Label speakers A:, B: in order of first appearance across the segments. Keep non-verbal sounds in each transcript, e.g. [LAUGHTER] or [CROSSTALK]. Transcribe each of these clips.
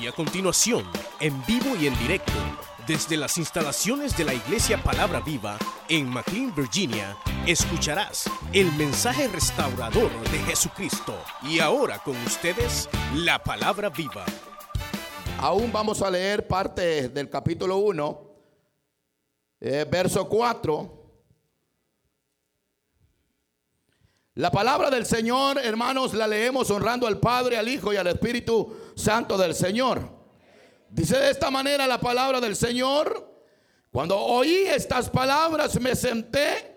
A: Y a continuación, en vivo y en directo, desde las instalaciones de la Iglesia Palabra Viva en McLean, Virginia, escucharás el mensaje restaurador de Jesucristo. Y ahora con ustedes, la Palabra Viva.
B: Aún vamos a leer parte del capítulo 1, eh, verso 4. La palabra del Señor, hermanos, la leemos honrando al Padre, al Hijo y al Espíritu Santo del Señor. Dice de esta manera la palabra del Señor. Cuando oí estas palabras me senté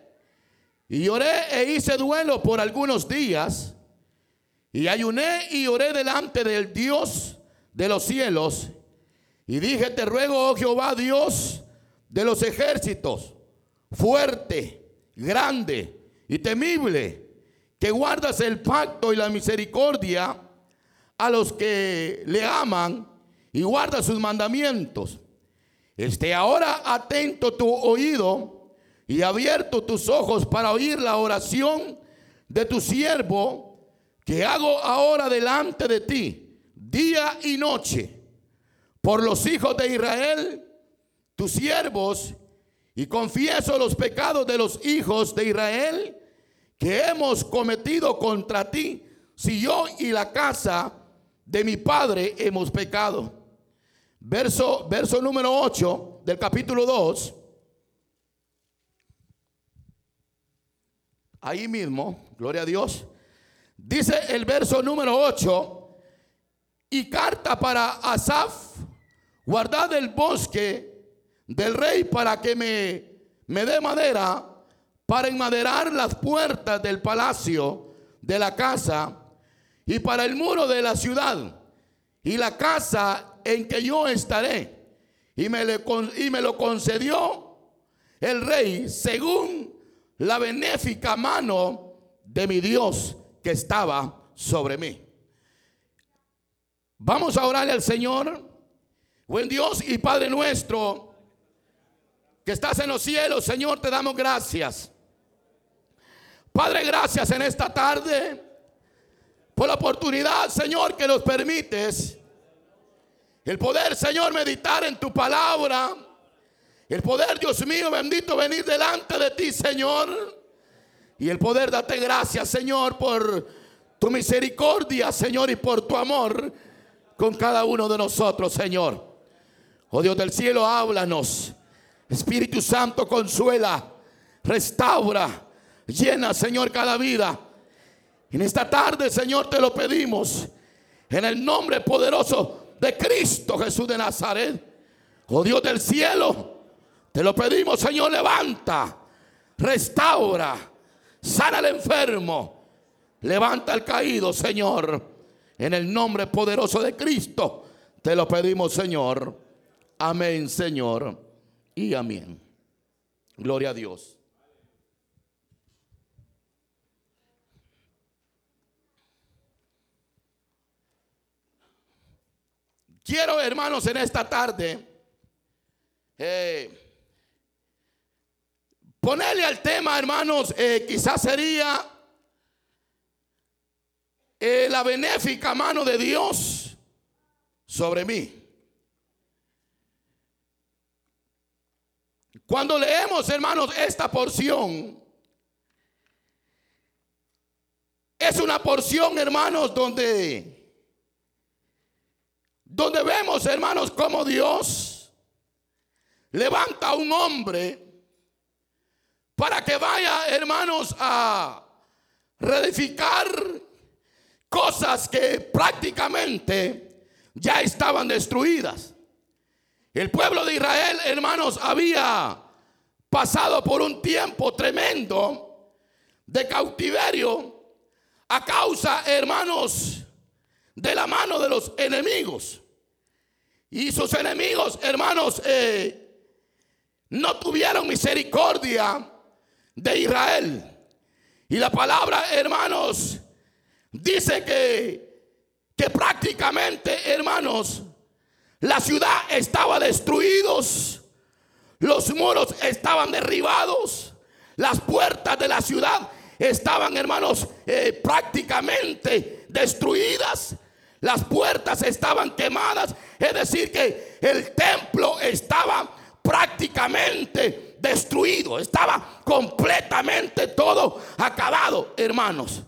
B: y lloré e hice duelo por algunos días. Y ayuné y oré delante del Dios de los cielos. Y dije, te ruego, oh Jehová, Dios de los ejércitos, fuerte, grande y temible que guardas el pacto y la misericordia a los que le aman y guarda sus mandamientos. Esté ahora atento tu oído y abierto tus ojos para oír la oración de tu siervo que hago ahora delante de ti, día y noche, por los hijos de Israel, tus siervos, y confieso los pecados de los hijos de Israel que hemos cometido contra ti, si yo y la casa de mi padre hemos pecado. Verso, verso número 8 del capítulo 2. Ahí mismo, gloria a Dios. Dice el verso número 8, y carta para Asaf, guardad el bosque del rey para que me, me dé madera para enmaderar las puertas del palacio de la casa y para el muro de la ciudad y la casa en que yo estaré. Y me, le, y me lo concedió el rey según la benéfica mano de mi Dios que estaba sobre mí. Vamos a orarle al Señor. Buen Dios y Padre nuestro, que estás en los cielos, Señor, te damos gracias. Padre, gracias en esta tarde por la oportunidad, Señor, que nos permites. El poder, Señor, meditar en tu palabra. El poder, Dios mío, bendito, venir delante de ti, Señor. Y el poder darte gracias, Señor, por tu misericordia, Señor, y por tu amor con cada uno de nosotros, Señor. Oh Dios del cielo, háblanos. Espíritu Santo, consuela, restaura Llena, Señor, cada vida. En esta tarde, Señor, te lo pedimos. En el nombre poderoso de Cristo Jesús de Nazaret. Oh Dios del cielo, te lo pedimos, Señor, levanta, restaura, sana al enfermo, levanta al caído, Señor. En el nombre poderoso de Cristo, te lo pedimos, Señor. Amén, Señor. Y amén. Gloria a Dios. Quiero, hermanos, en esta tarde eh, ponerle al tema, hermanos, eh, quizás sería eh, la benéfica mano de Dios sobre mí. Cuando leemos, hermanos, esta porción, es una porción, hermanos, donde donde vemos, hermanos, como Dios levanta a un hombre para que vaya, hermanos, a reedificar cosas que prácticamente ya estaban destruidas. El pueblo de Israel, hermanos, había pasado por un tiempo tremendo de cautiverio a causa, hermanos, de la mano de los enemigos. Y sus enemigos, hermanos, eh, no tuvieron misericordia de Israel. Y la palabra, hermanos, dice que, que prácticamente, hermanos, la ciudad estaba destruidos, los muros estaban derribados, las puertas de la ciudad estaban, hermanos, eh, prácticamente destruidas. Las puertas estaban quemadas Es decir, que el templo estaba prácticamente destruido, estaba completamente todo acabado, hermanos.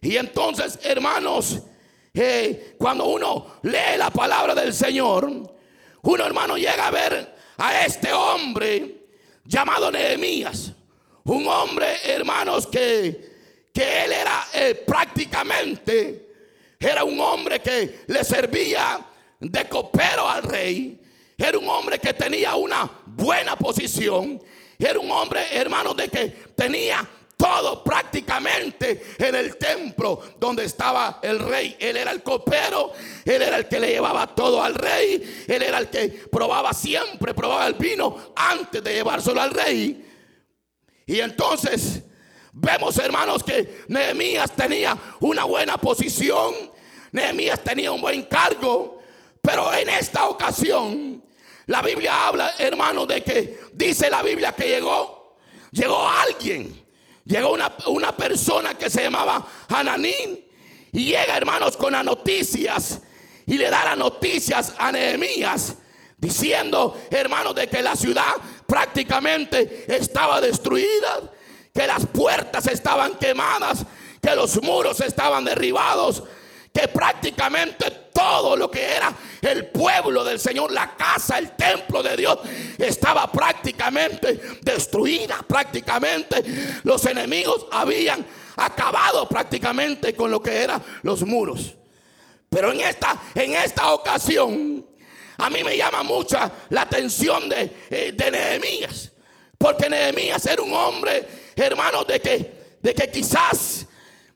B: Y entonces, hermanos, eh, cuando uno lee la palabra del Señor, uno hermano llega a ver a este hombre llamado Nehemías. Un hombre, hermanos, que, que él era eh, prácticamente, era un hombre que le servía de copero al rey. Era un hombre que tenía una buena posición. Era un hombre, hermanos, de que tenía todo prácticamente en el templo donde estaba el rey. Él era el copero, él era el que le llevaba todo al rey, él era el que probaba siempre, probaba el vino antes de llevárselo al rey. Y entonces vemos, hermanos, que Nehemías tenía una buena posición, Nehemías tenía un buen cargo, pero en esta ocasión la Biblia habla, hermanos, de que dice la Biblia que llegó, llegó alguien Llegó una, persona que se llamaba Hananín y llega, hermanos, con las noticias y le da las noticias a Nehemías diciendo, hermanos, de que la ciudad prácticamente estaba destruida, que las puertas estaban quemadas, que los muros estaban derribados, que prácticamente todo lo que era el pueblo del Señor, la casa, el templo de Dios, estaba prácticamente destruida. Prácticamente los enemigos habían acabado prácticamente con lo que eran los muros. Pero en esta, en esta ocasión, a mí me llama mucha la atención de, eh, de Nehemías. Porque Nehemías era un hombre, hermano, de que, de que quizás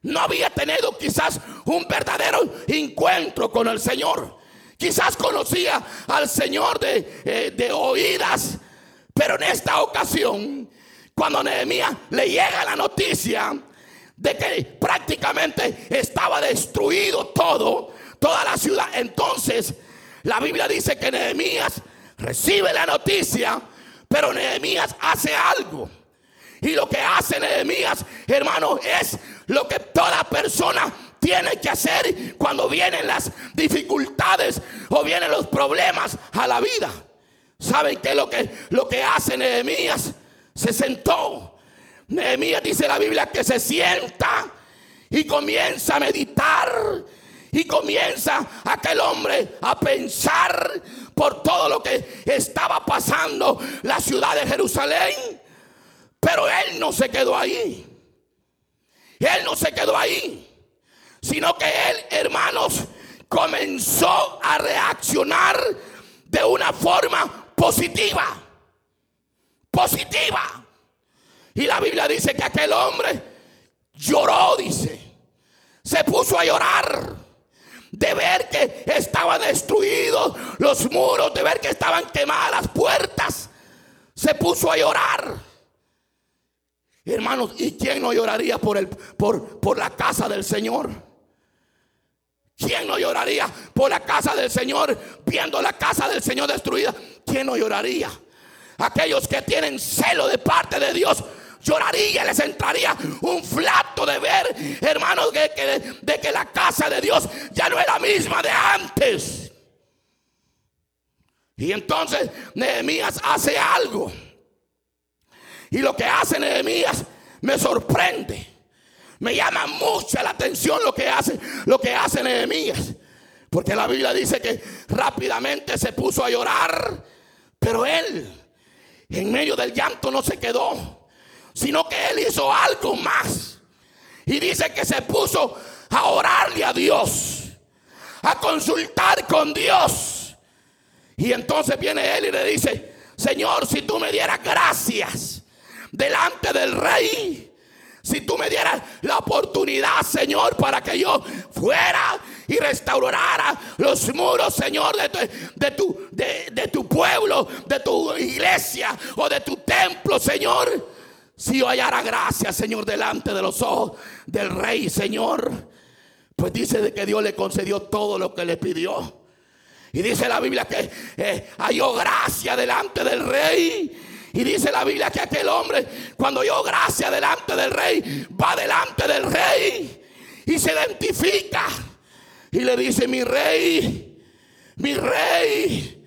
B: no había tenido quizás un verdadero encuentro con el Señor. Quizás conocía al Señor de, eh, de oídas, pero en esta ocasión, cuando Nehemías le llega la noticia de que prácticamente estaba destruido todo, toda la ciudad, entonces la Biblia dice que Nehemías recibe la noticia, pero Nehemías hace algo. Y lo que hace Nehemías, hermano, es lo que toda persona tiene que hacer cuando vienen las dificultades o vienen los problemas a la vida. ¿Saben qué es lo que, lo que hace Nehemías? Se sentó. Nehemías dice la Biblia que se sienta y comienza a meditar y comienza aquel hombre a pensar por todo lo que estaba pasando la ciudad de Jerusalén. Pero él no se quedó ahí. Él no se quedó ahí. Sino que él, hermanos, comenzó a reaccionar de una forma positiva. Positiva. Y la Biblia dice que aquel hombre lloró, dice. Se puso a llorar de ver que estaban destruidos los muros, de ver que estaban quemadas las puertas. Se puso a llorar. Hermanos, ¿y quién no lloraría por, el, por, por la casa del Señor? ¿Quién no lloraría por la casa del Señor viendo la casa del Señor destruida? ¿Quién no lloraría? Aquellos que tienen celo de parte de Dios lloraría, les entraría un flato de ver, hermanos, de que, de que la casa de Dios ya no es la misma de antes. Y entonces Nehemías hace algo. Y lo que hace Nehemías me sorprende. Me llama mucha la atención lo que hace, lo que hace Nehemías. Porque la Biblia dice que rápidamente se puso a llorar. Pero él, en medio del llanto, no se quedó. Sino que él hizo algo más. Y dice que se puso a orarle a Dios. A consultar con Dios. Y entonces viene él y le dice, Señor, si tú me dieras gracias delante del rey. Si tú me dieras la oportunidad, Señor, para que yo fuera y restaurara los muros, Señor, de tu, de tu, de, tu pueblo, de tu iglesia o de tu templo, Señor. Si yo hallara gracia, Señor, delante de los ojos del rey, Señor, pues dice de que Dios le concedió todo lo que le pidió. Y dice la Biblia que eh, halló gracia delante del rey. Y dice la Biblia que aquel hombre, cuando yo gracia delante del rey, va delante del rey y se identifica. Y le dice, mi rey, mi rey,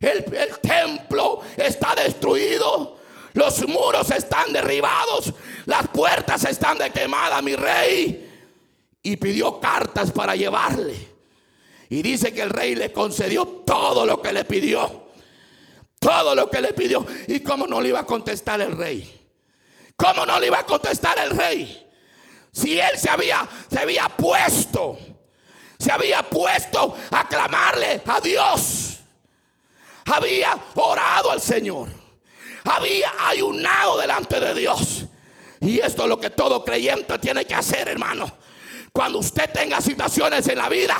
B: el, el templo está destruido. Los muros están derribados. Las puertas están de quemada, mi rey. Y pidió cartas para llevarle. Y dice que el rey le concedió todo lo que le pidió. Todo lo que le pidió. ¿Y cómo no le iba a contestar el rey? ¿Cómo no le iba a contestar el rey? Si él se había, se había puesto, se había puesto a clamarle a Dios. Había orado al Señor. Había ayunado delante de Dios. Y esto es lo que todo creyente tiene que hacer, hermano. Cuando usted tenga situaciones en la vida,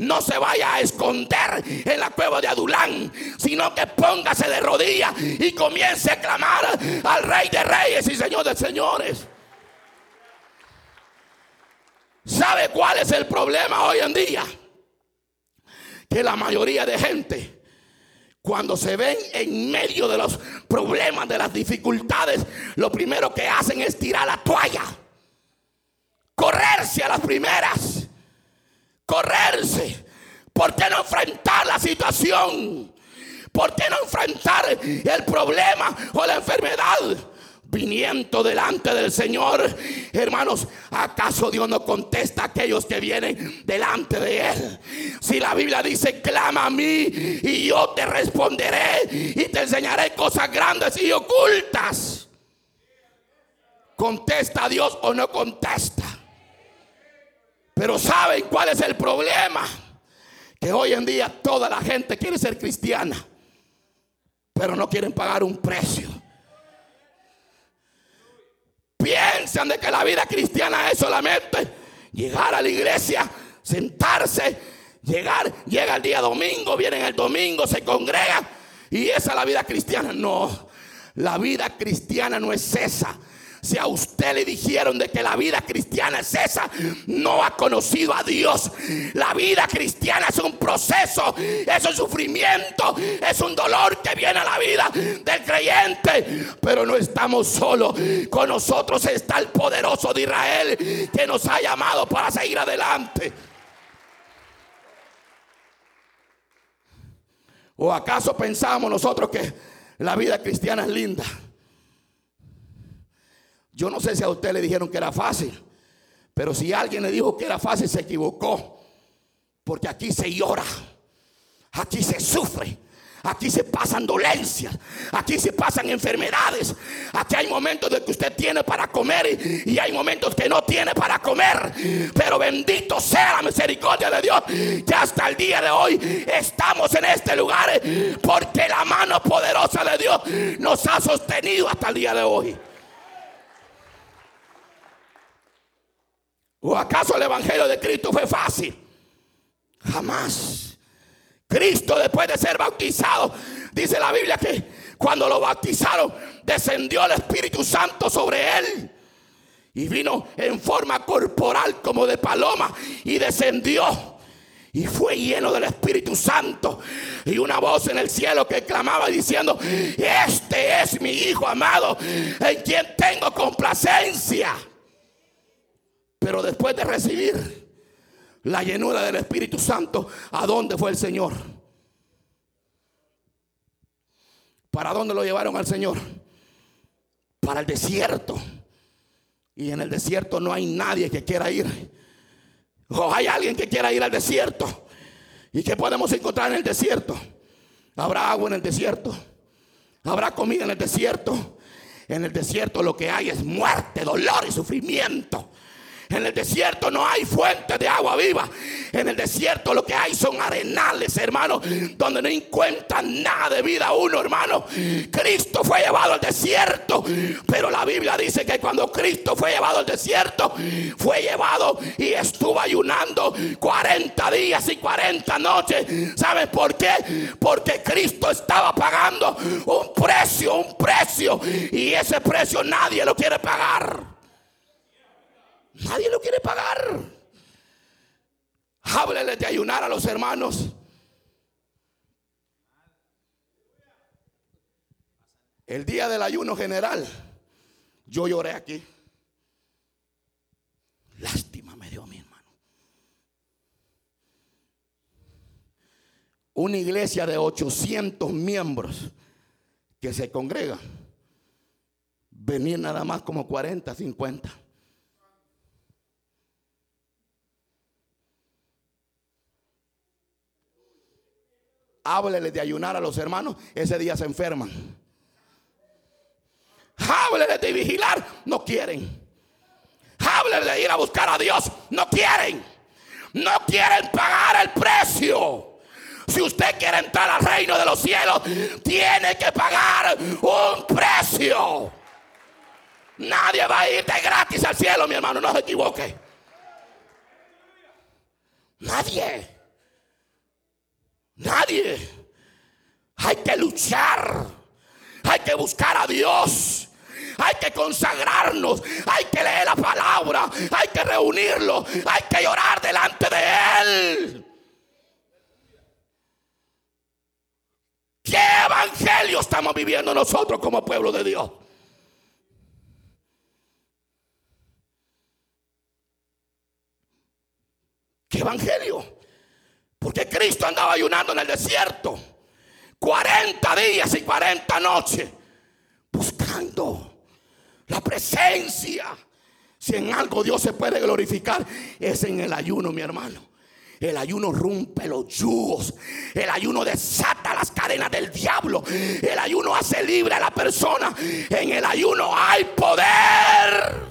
B: no se vaya a esconder en la cueva de Adulán, sino que póngase de rodillas y comience a clamar al Rey de Reyes y Señor de Señores. ¿Sabe cuál es el problema hoy en día? Que la mayoría de gente, cuando se ven en medio de los problemas, de las dificultades, lo primero que hacen es tirar la toalla, correrse a las primeras correrse? ¿Por qué no enfrentar la situación? ¿Por qué no enfrentar el problema o la enfermedad? Viniendo delante del Señor, hermanos, ¿acaso Dios no contesta a aquellos que vienen delante de Él? Si la Biblia dice, clama a mí y yo te responderé y te enseñaré cosas grandes y ocultas. ¿Contesta Dios o no contesta? Pero ¿saben cuál es el problema? Que hoy en día toda la gente quiere ser cristiana, pero no quieren pagar un precio. Piensan de que la vida cristiana es solamente llegar a la iglesia, sentarse, llegar, llega el día domingo, vienen el domingo, se congrega y esa es la vida cristiana. No, la vida cristiana no es esa. Si a usted le dijeron de que la vida cristiana es esa, no ha conocido a Dios. La vida cristiana es un proceso, es un sufrimiento, es un dolor que viene a la vida del creyente. Pero no estamos solos. Con nosotros está el poderoso de Israel que nos ha llamado para seguir adelante. ¿O acaso pensamos nosotros que la vida cristiana es linda? Yo no sé si a usted le dijeron que era fácil, pero si alguien le dijo que era fácil, se equivocó. Porque aquí se llora, aquí se sufre, Aquí se pasan dolencias, aquí se pasan enfermedades. Aquí hay momentos de que usted tiene para comer y, hay momentos que no tiene para comer. Pero bendito sea la misericordia de Dios que hasta el día de hoy estamos en este lugar porque la mano poderosa de Dios nos ha sostenido hasta el día de hoy. ¿O acaso el Evangelio de Cristo fue fácil? Jamás. Cristo después de ser bautizado, dice la Biblia que cuando lo bautizaron descendió el Espíritu Santo sobre él. Y vino en forma corporal como de paloma y descendió. Y fue lleno del Espíritu Santo. Y una voz en el cielo que clamaba diciendo, este es mi Hijo amado, en quien tengo complacencia. Pero después de recibir la llenura del Espíritu Santo, ¿a dónde fue el Señor? ¿Para dónde lo llevaron al Señor? Para el desierto. Y en el desierto no hay nadie que quiera ir. O hay alguien que quiera ir al desierto. ¿Y qué podemos encontrar en el desierto? Habrá agua en el desierto. Habrá comida en el desierto. En el desierto lo que hay es muerte, dolor y sufrimiento. En el desierto no hay fuente de agua viva. En el desierto lo que hay son arenales, hermano, donde no encuentran nada de vida uno, hermano. Cristo fue llevado al desierto, pero la Biblia dice que cuando Cristo fue llevado al desierto, fue llevado y estuvo ayunando 40 días y 40 noches. ¿Saben por qué? Porque Cristo estaba pagando un precio, un precio, y ese precio nadie lo quiere pagar. Nadie lo quiere pagar. Háblele de ayunar a los hermanos. El día del ayuno general, yo lloré aquí. Lástima me dio mi hermano. una iglesia de 800 miembros que se congrega, venir nada más como 40, 50. Háblele de ayunar a los hermanos, ese día se enferman. Háblele de vigilar, no quieren. Háblele de ir a buscar a Dios, no quieren. No quieren pagar el precio. Si usted quiere entrar al reino de los cielos, tiene que pagar un precio. Nadie va a ir de gratis al cielo, mi hermano, no se equivoque. Nadie. Nadie. Hay que luchar. Hay que buscar a Dios. Hay que consagrarnos. Hay que leer la palabra. Hay que reunirlo. Hay que llorar delante de Él. ¿Qué evangelio estamos viviendo nosotros como pueblo de Dios? ¿Qué evangelio? Cristo andaba ayunando en el desierto 40 días y 40 noches buscando la presencia. Si en algo Dios se puede glorificar es en el ayuno, mi hermano. El ayuno rompe los yugos. El ayuno desata las cadenas del diablo. El ayuno hace libre a la persona. En el ayuno hay poder.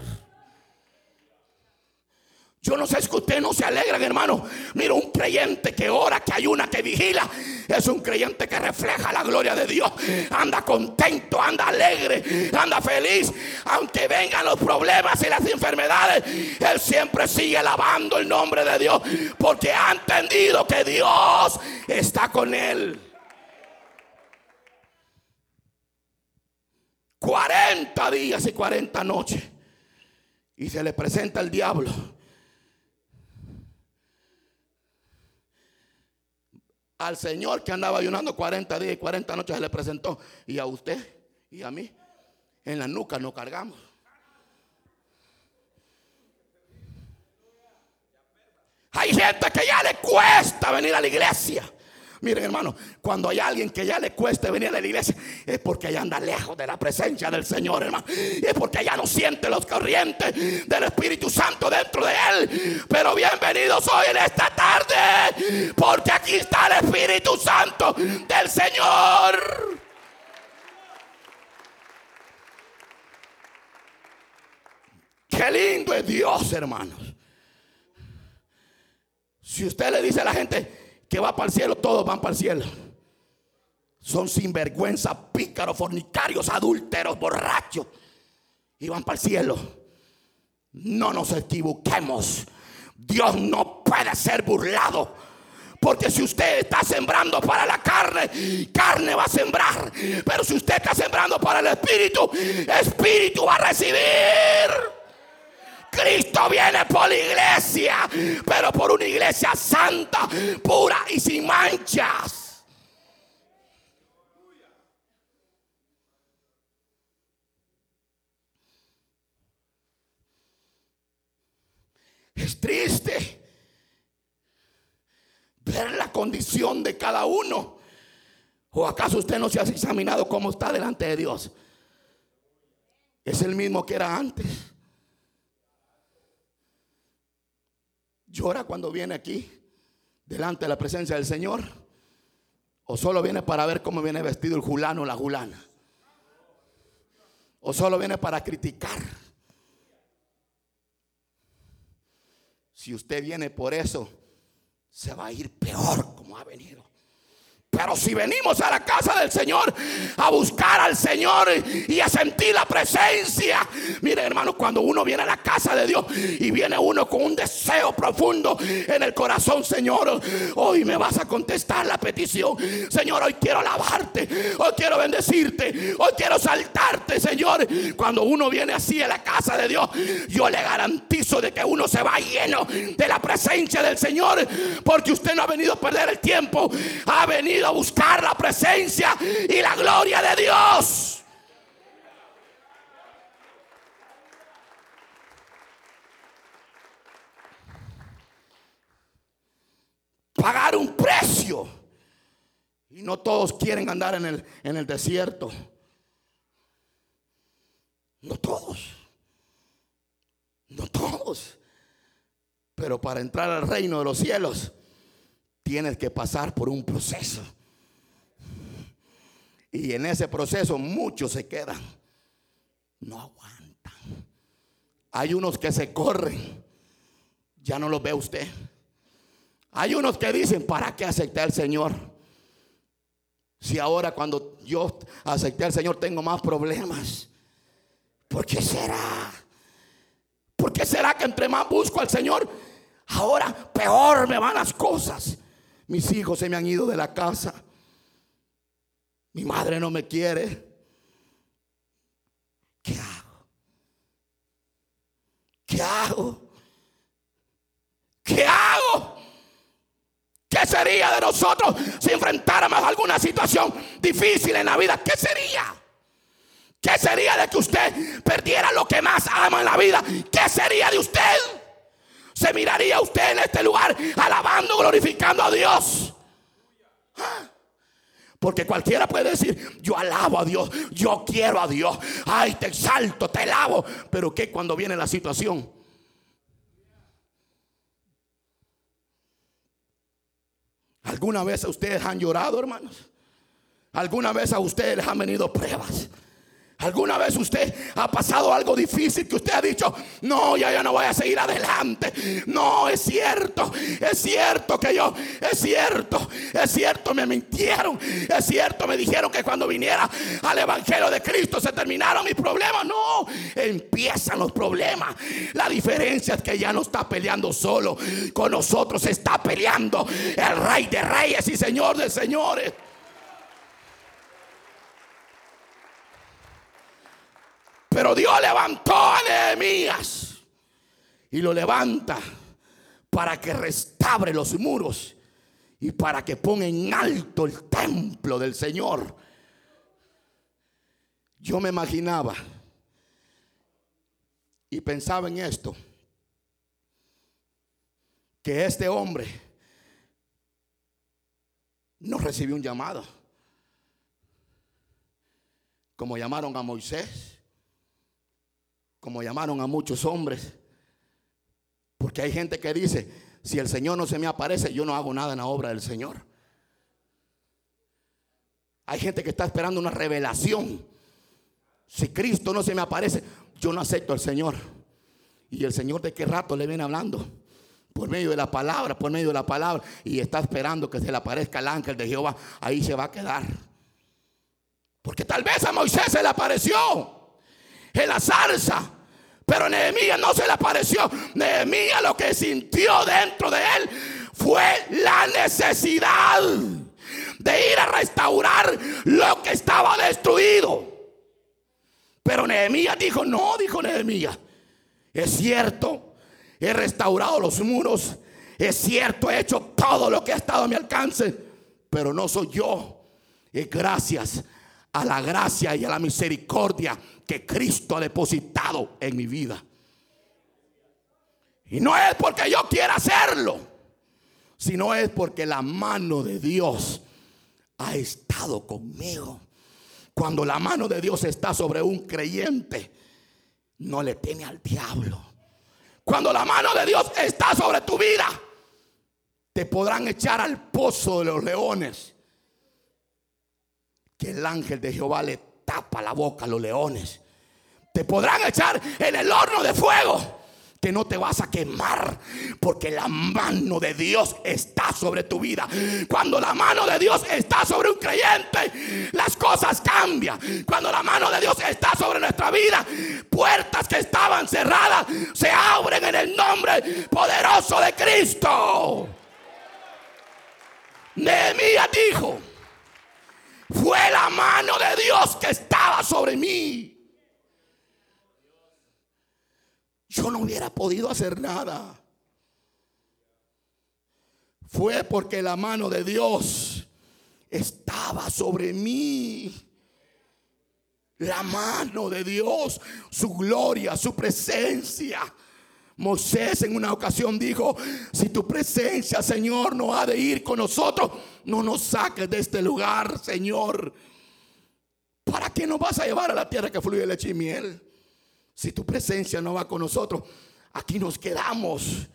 B: Yo no sé si ustedes no se alegran, hermano. Mira, un creyente que ora, que ayuna, que vigila, es un creyente que refleja la gloria de Dios. Anda contento, anda alegre, anda feliz. Aunque vengan los problemas y las enfermedades, él siempre sigue alabando el nombre de Dios. Porque ha entendido que Dios está con él. 40 días y 40 noches. Y se le presenta el diablo Al Señor que andaba ayunando 40 días y 40 noches se le presentó. Y a usted y a mí en la nuca nos cargamos. Hay gente que ya le cuesta venir a la iglesia. Miren hermano, cuando hay alguien que ya le cueste venir a la iglesia, es porque ya anda lejos de la presencia del Señor, hermano. Es porque ya no siente los corrientes del Espíritu Santo dentro de él. Pero bienvenidos hoy en esta tarde, porque aquí está el Espíritu Santo del Señor. Qué lindo es Dios, hermanos. Si usted le dice a la gente, que va para el cielo, todos van para el cielo. Son sinvergüenza, pícaros, fornicarios, adúlteros, borrachos. Y van para el cielo. No nos equivoquemos. Dios no puede ser burlado. Porque si usted está sembrando para la carne, carne va a sembrar. Pero si usted está sembrando para el espíritu, espíritu va a recibir. Cristo viene por la iglesia, pero por una iglesia santa, pura y sin manchas. Es triste ver la condición de cada uno. ¿O acaso usted no se ha examinado cómo está delante de Dios? Es el mismo que era antes. Llora cuando viene aquí, delante de la presencia del Señor, o solo viene para ver cómo viene vestido el julano o la julana, o solo viene para criticar. Si usted viene por eso, se va a ir peor como ha venido. Pero si venimos a la casa del Señor a buscar al Señor y a sentir la presencia. Mire hermano, cuando uno viene a la casa de Dios y viene uno con un deseo profundo en el corazón, Señor, hoy me vas a contestar la petición. Señor, hoy quiero alabarte, hoy quiero bendecirte, hoy quiero saltarte, Señor. Cuando uno viene así a la casa de Dios, yo le garantizo de que uno se va lleno de la presencia del Señor, porque usted no ha venido a perder el tiempo, ha venido a buscar la presencia y la gloria de Dios. Pagar un precio Y no todos quieren andar en el, en el desierto. No todos. No todos. Pero para entrar al reino de los cielos, tienes que pasar por un proceso. Y en ese proceso muchos se quedan. No aguantan. Hay unos que se corren. Ya no los ve usted. Hay unos que dicen, ¿para qué acepté al Señor? Si ahora cuando yo acepté al Señor tengo más problemas. ¿Por qué será? ¿Por qué será que entre más busco al Señor, ahora peor me van las cosas? Mis hijos se me han ido de la casa. Mi madre no me quiere. ¿Qué hago? ¿Qué hago? ¿Qué hago? ¿Qué sería de nosotros si enfrentáramos alguna situación difícil en la vida? ¿Qué sería? ¿Qué sería de que usted perdiera lo que más ama en la vida? ¿Qué sería de usted? ¿Se miraría usted en este lugar alabando, glorificando a Dios? Porque cualquiera puede decir, yo alabo a Dios, yo quiero a Dios, ay, te exalto, te alabo. Pero ¿qué cuando viene la situación? ¿Alguna vez a ustedes han llorado, hermanos? ¿Alguna vez a ustedes les han venido pruebas? ¿Alguna vez usted ha pasado algo difícil que usted ha dicho, no, ya no voy a seguir adelante? No, es cierto, es cierto que yo, es cierto, es cierto, me mintieron, es cierto, me dijeron que cuando viniera al Evangelio de Cristo se terminaron mis problemas. No, empiezan los problemas. La diferencia es que ya no está peleando solo, con nosotros está peleando el Rey de Reyes y Señor de Señores. Dios levantó a Nehemías y lo levanta para que restaure los muros y para que ponga en alto el templo del Señor. Yo me imaginaba y pensaba en esto, que este hombre no recibió un llamado, como llamaron a Moisés como llamaron a muchos hombres. Porque hay gente que dice, si el Señor no se me aparece, yo no hago nada en la obra del Señor. Hay gente que está esperando una revelación. Si Cristo no se me aparece, yo no acepto al Señor. Y el Señor de qué rato le viene hablando. Por medio de la palabra, por medio de la palabra. Y está esperando que se le aparezca el ángel de Jehová. Ahí se va a quedar. Porque tal vez a Moisés se le apareció en la zarza. Pero Nehemías no se le apareció. Nehemías lo que sintió dentro de él fue la necesidad de ir a restaurar lo que estaba destruido. Pero Nehemías dijo, no, dijo Nehemías, es cierto, he restaurado los muros, es cierto, he hecho todo lo que ha estado a mi alcance, pero no soy yo, es gracias la gracia y a la misericordia que Cristo ha depositado en mi vida. Y no es porque yo quiera hacerlo, sino es porque la mano de Dios ha estado conmigo. Cuando la mano de Dios está sobre un creyente, no le teme al diablo. Cuando la mano de Dios está sobre tu vida, te podrán echar al pozo de los leones. Que el ángel de Jehová le tapa la boca a los leones. Te podrán echar en el horno de fuego que no te vas a quemar porque la mano de Dios está sobre tu vida. Cuando la mano de Dios está sobre un creyente, las cosas cambian. Cuando la mano de Dios está sobre nuestra vida, puertas que estaban cerradas se abren en el nombre poderoso de Cristo. Nehemías dijo, fue la mano de Dios que estaba sobre mí. Yo no hubiera podido hacer nada. Fue porque la mano de Dios estaba sobre mí. La mano de Dios, su gloria, su presencia Moisés en una ocasión dijo, si tu presencia, Señor, no ha de ir con nosotros, no nos saques de este lugar, Señor. ¿Para qué nos vas a llevar a la tierra que fluye leche y miel? Si tu presencia no va con nosotros, aquí nos quedamos.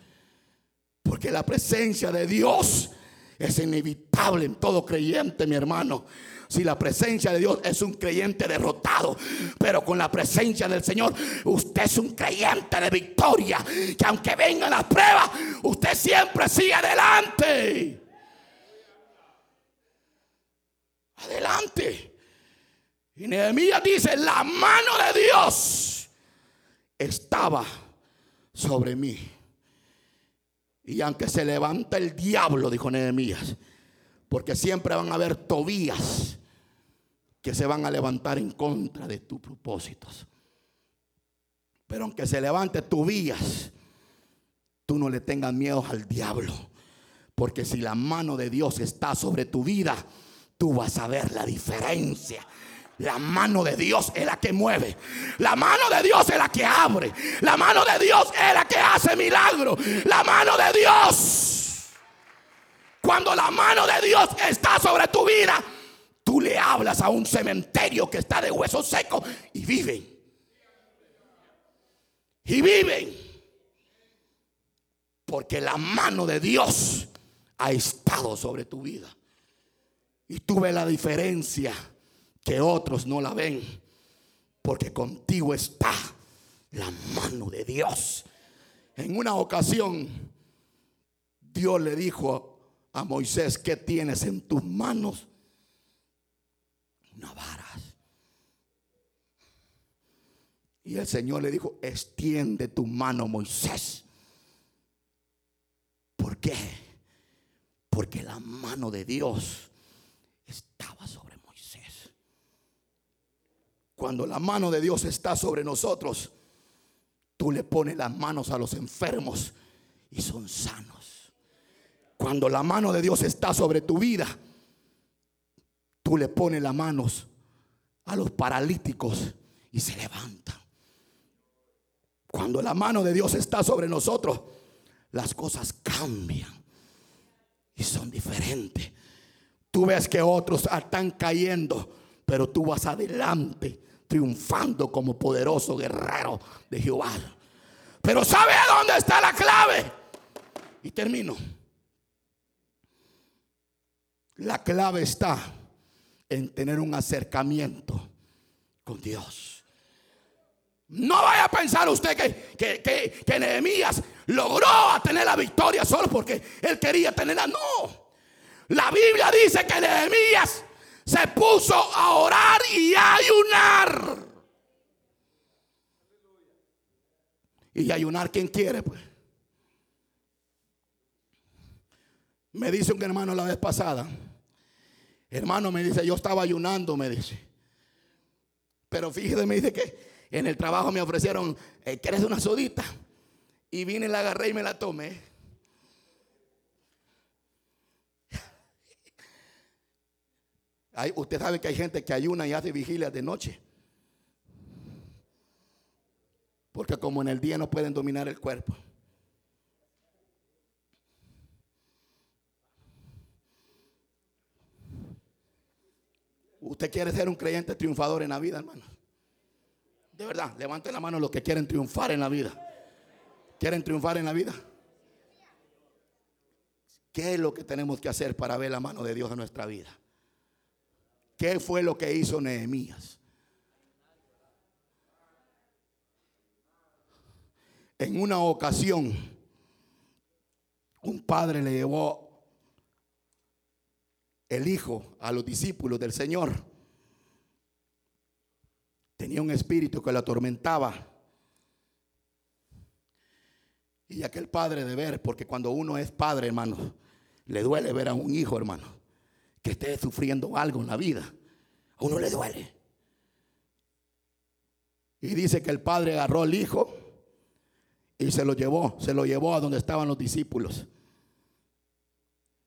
B: Porque la presencia de Dios es inevitable en todo creyente, mi hermano. Si la presencia de Dios es un creyente derrotado, pero con la presencia del Señor, usted es un creyente de victoria. Que aunque vengan las pruebas, usted siempre sigue adelante. Adelante. Y Nehemías dice, la mano de Dios estaba sobre mí. Y aunque se levanta el diablo, dijo Nehemías, porque siempre van a haber Tobías que se van a levantar en contra de tus propósitos. Pero aunque se levante Tobías, tú no le tengas miedo al diablo. Porque si la mano de Dios está sobre tu vida, tú vas a ver la diferencia. La mano de Dios es la que mueve. La mano de Dios es la que abre. La mano de Dios es la que hace milagro. La mano de Dios. Cuando la mano de Dios está sobre tu vida, tú le hablas a un cementerio que está de huesos secos y viven. Y viven. Porque la mano de Dios ha estado sobre tu vida. Y tú ves la diferencia que otros no la ven, porque contigo está la mano de Dios. En una ocasión, Dios le dijo a Moisés, ¿qué tienes en tus manos? Una. Y el Señor le dijo, extiende tu mano, Moisés. ¿Por qué? Porque la mano de Dios estaba sobre cuando la mano de Dios está sobre nosotros, tú le pones las manos a los enfermos y son sanos. Cuando la mano de Dios está sobre tu vida, tú le pones las manos a los paralíticos y se levantan. Cuando la mano de Dios está sobre nosotros, las cosas cambian y son diferentes. Tú ves que otros están cayendo, pero tú vas adelante triunfando como poderoso guerrero de Jehová. Pero ¿sabe dónde está la clave? Y termino. La clave está en tener un acercamiento con Dios. No vaya a pensar usted que, que, que, Nehemías logró tener la victoria solo porque él quería tenerla. No. La Biblia dice que Nehemías se puso a orar y a ayunar. Y ayunar quien quiere, pues. Me dice un hermano la vez pasada. Hermano, me dice, yo estaba ayunando, me dice. Pero fíjese, me dice que en el trabajo me ofrecieron, eh, ¿quieres una sodita? Y vine, la agarré y me la tomé. [LAUGHS] usted sabe que hay gente que ayuna y hace vigilia de noche. Porque como en el día no pueden dominar el cuerpo. Usted quiere ser un creyente triunfador en la vida, hermano. De verdad, levante la mano los que quieren triunfar en la vida. ¿Quieren triunfar en la vida? ¿Qué es lo que tenemos que hacer para ver la mano de Dios en nuestra vida? ¿Qué fue lo que hizo Nehemías? En una ocasión, un padre le llevó el hijo a los discípulos del Señor. Tenía un espíritu que lo atormentaba. Y aquel padre de ver, porque cuando uno es padre, hermano, le duele ver a un hijo, hermano que esté sufriendo algo en la vida. A uno le duele. Y dice que el padre agarró al hijo y se lo llevó, se lo llevó a donde estaban los discípulos.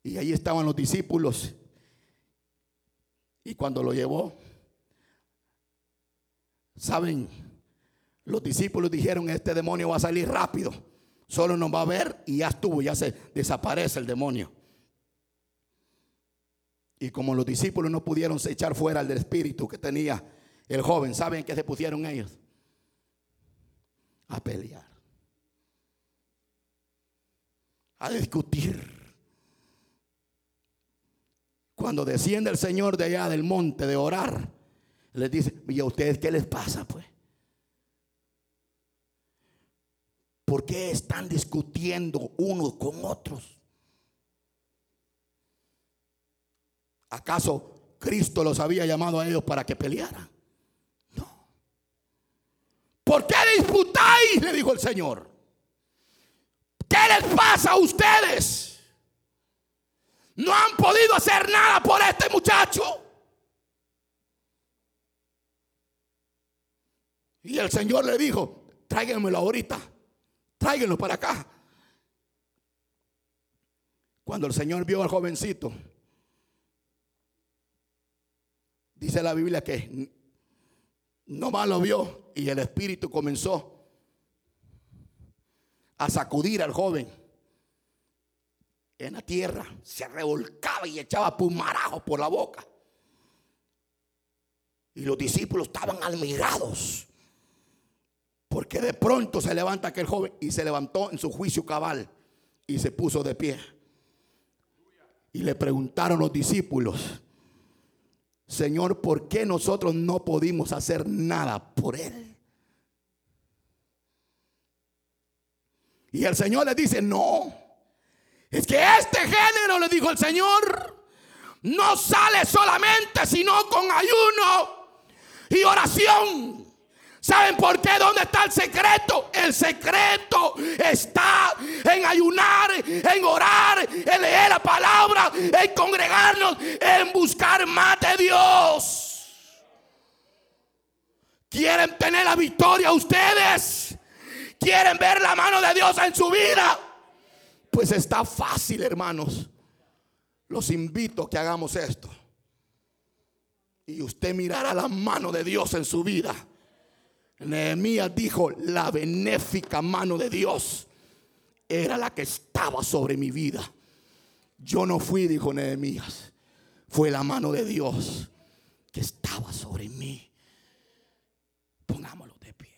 B: Y ahí estaban los discípulos. Y cuando lo llevó, saben, los discípulos dijeron, este demonio va a salir rápido, Solo nos va a ver y ya estuvo, ya se desaparece el demonio. Y como los discípulos no pudieron echar fuera el espíritu que tenía el joven, ¿saben qué se pusieron ellos? A pelear. A discutir. Cuando desciende el Señor de allá del monte de orar, les dice, ¿y a ustedes qué les pasa pues? ¿Por qué están discutiendo unos con otros? ¿Acaso Cristo los había llamado a ellos para que pelearan? No. ¿Por qué disputáis? Le dijo el Señor. ¿Qué les pasa a ustedes? No han podido hacer nada por este muchacho. Y el Señor le dijo, tráiganmelo ahorita, tráiganlo para acá. Cuando el Señor vio al jovencito, Dice la Biblia que no más lo vio y el espíritu comenzó a sacudir al joven en la tierra. Se revolcaba y echaba pumarajo por la boca. Y los discípulos estaban admirados. Porque de pronto se levanta aquel joven y se levantó en su juicio cabal y se puso de pie. Y le preguntaron los discípulos, Señor, ¿por qué nosotros no pudimos hacer nada por él? Y el Señor le dice, no, es que este género, le dijo el Señor, no sale solamente sino con ayuno y oración. ¿Saben por qué? ¿Dónde está el secreto? El secreto está en ayunar, en orar, en leer la palabra, en congregarnos, en buscar más de Dios. ¿Quieren tener la victoria ustedes? ¿Quieren ver la mano de Dios en su vida? Pues está fácil, hermanos. Los invito a que hagamos esto. Y usted mirará la mano de Dios en su vida Nehemías dijo, la benéfica mano de Dios era la que estaba sobre mi vida. Yo no fui, dijo Nehemías, fue la mano de Dios que estaba sobre mí. Pongámoslo de pie.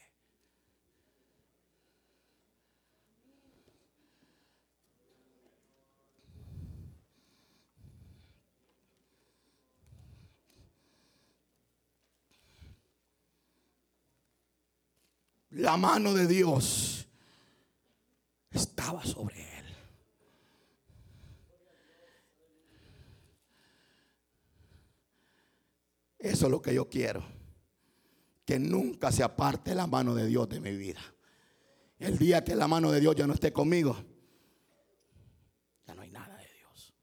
B: La mano de Dios estaba sobre él. Eso es lo que yo quiero. Que nunca se aparte la mano de Dios de mi vida. El día que la mano de Dios ya no esté conmigo, ya no hay nada de Dios.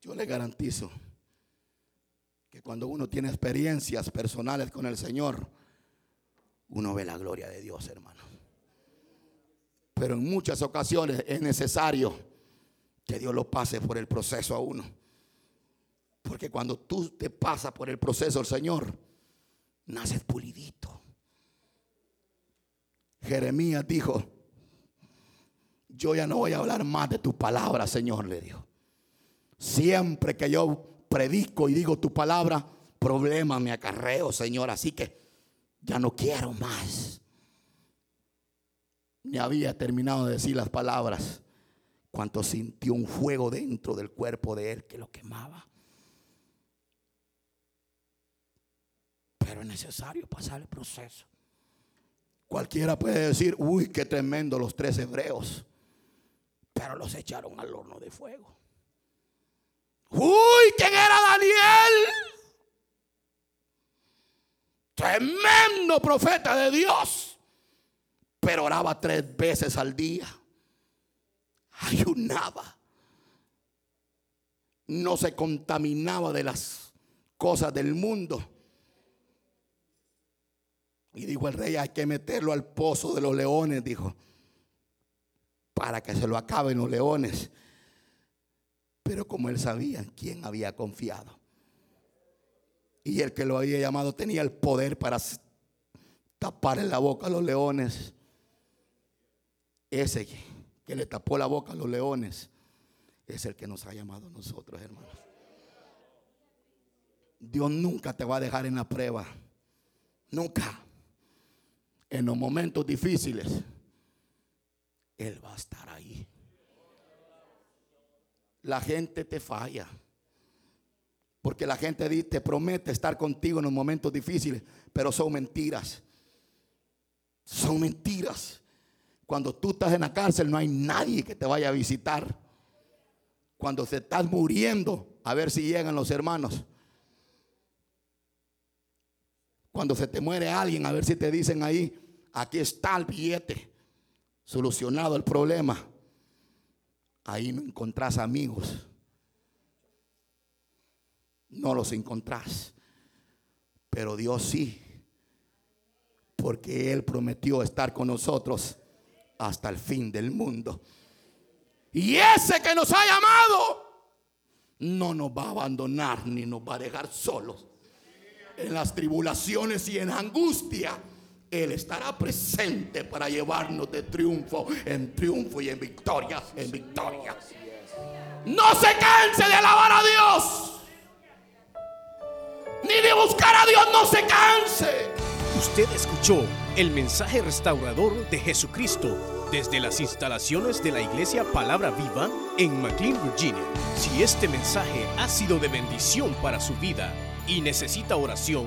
B: Yo le garantizo cuando uno tiene experiencias personales con el Señor, uno ve la gloria de Dios, hermano. Pero en muchas ocasiones es necesario que Dios lo pase por el proceso a uno. Porque cuando tú te pasas por el proceso del Señor, naces pulidito. Jeremías dijo, yo ya no voy a hablar más de tu palabra, Señor, le dijo. Siempre que yo predico y digo tu palabra, problema me acarreo, Señor. Así que ya no quiero más. Ni había terminado de decir las palabras cuando sintió un fuego dentro del cuerpo de él que lo quemaba. Pero es necesario pasar el proceso. Cualquiera puede decir, uy, qué tremendo los tres hebreos. Pero los echaron al horno de fuego. Uy, ¿quién era Daniel? Tremendo profeta de Dios. Pero oraba tres veces al día. Ayunaba. No se contaminaba de las cosas del mundo. Y dijo el rey, hay que meterlo al pozo de los leones, dijo, para que se lo acaben los leones. Pero como él sabía en quién había confiado. Y el que lo había llamado tenía el poder para tapar la boca a los leones. Ese que le tapó la boca a los leones es el que nos ha llamado a nosotros, hermanos. Dios nunca te va a dejar en la prueba. Nunca. En los momentos difíciles, Él va a estar ahí. La gente te falla. Porque la gente te promete estar contigo en los momentos difíciles, pero son mentiras. Son mentiras. Cuando tú estás en la cárcel no hay nadie que te vaya a visitar. Cuando se estás muriendo, a ver si llegan los hermanos. Cuando se te muere alguien, a ver si te dicen ahí, aquí está el billete, solucionado el problema. Ahí no encontrás amigos. No los encontrás. Pero Dios sí. Porque Él prometió estar con nosotros hasta el fin del mundo. Y ese que nos ha llamado no nos va a abandonar ni nos va a dejar solos. En las tribulaciones y en angustia, Él estará presente para llevarnos de triunfo en triunfo y en victoria en victoria. No se canse de alabar a Dios. Ni de buscar a Dios, no se canse.
A: Usted escuchó el mensaje restaurador de Jesucristo desde las instalaciones de la iglesia Palabra Viva en McLean, Virginia. Si este mensaje ha sido de bendición para su vida y necesita oración,